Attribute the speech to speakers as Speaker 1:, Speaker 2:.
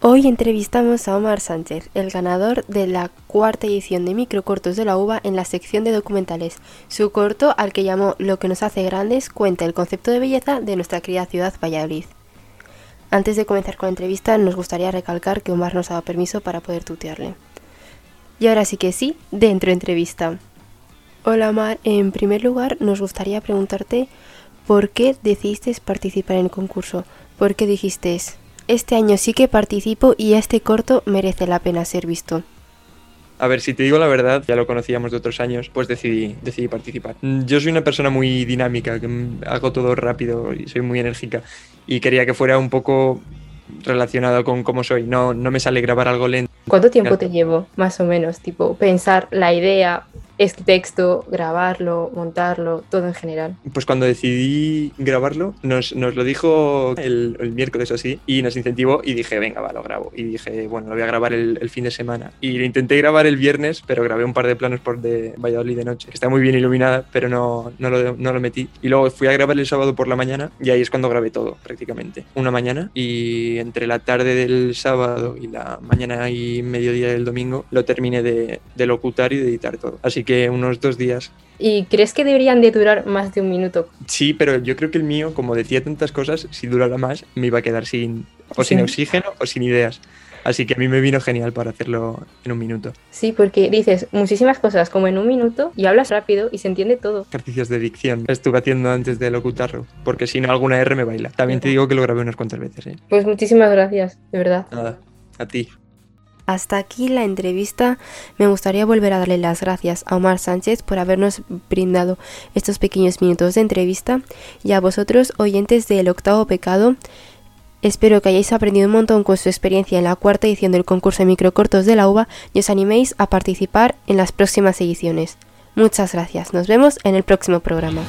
Speaker 1: Hoy entrevistamos a Omar Sánchez, el ganador de la cuarta edición de Microcortos de la UVA en la sección de documentales. Su corto, al que llamó Lo que nos hace grandes, cuenta el concepto de belleza de nuestra querida ciudad Valladolid. Antes de comenzar con la entrevista, nos gustaría recalcar que Omar nos ha dado permiso para poder tutearle. Y ahora sí que sí, dentro entrevista. Hola Omar, en primer lugar nos gustaría preguntarte por qué decidiste participar en el concurso, por qué dijiste este año sí que participo y este corto merece la pena ser visto.
Speaker 2: A ver, si te digo la verdad, ya lo conocíamos de otros años, pues decidí, decidí participar. Yo soy una persona muy dinámica, que hago todo rápido y soy muy enérgica. Y quería que fuera un poco relacionado con cómo soy. No, no me sale grabar algo lento.
Speaker 1: ¿Cuánto tiempo te llevo, más o menos? Tipo, pensar la idea, este texto, grabarlo, montarlo, todo en general.
Speaker 2: Pues cuando decidí grabarlo, nos, nos lo dijo el, el, miércoles así y nos incentivó y dije, venga, va, lo grabo. Y dije, bueno, lo voy a grabar el, el, fin de semana. Y lo intenté grabar el viernes, pero grabé un par de planos por de Valladolid de noche. Está muy bien iluminada, pero no, no, lo, no lo metí. Y luego fui a grabar el sábado por la mañana y ahí es cuando grabé todo, prácticamente. Una mañana y entre la tarde del sábado y la mañana y mediodía del domingo lo terminé de, de locutar y de editar todo. Así que unos dos días.
Speaker 1: ¿Y crees que deberían de durar más de un minuto?
Speaker 2: Sí, pero yo creo que el mío, como decía tantas cosas, si durara más me iba a quedar sin o sin oxígeno o sin ideas. Así que a mí me vino genial para hacerlo en un minuto.
Speaker 1: Sí, porque dices muchísimas cosas como en un minuto y hablas rápido y se entiende todo.
Speaker 2: Ejercicios de dicción estuve haciendo antes de locutarlo, porque si no alguna R me baila. También te digo que lo grabé unas cuantas veces. ¿eh?
Speaker 1: Pues muchísimas gracias, de verdad.
Speaker 2: Nada, a ti.
Speaker 1: Hasta aquí la entrevista. Me gustaría volver a darle las gracias a Omar Sánchez por habernos brindado estos pequeños minutos de entrevista y a vosotros, oyentes del octavo pecado. Espero que hayáis aprendido un montón con su experiencia en la cuarta edición del concurso de microcortos de la UVA y os animéis a participar en las próximas ediciones. Muchas gracias. Nos vemos en el próximo programa.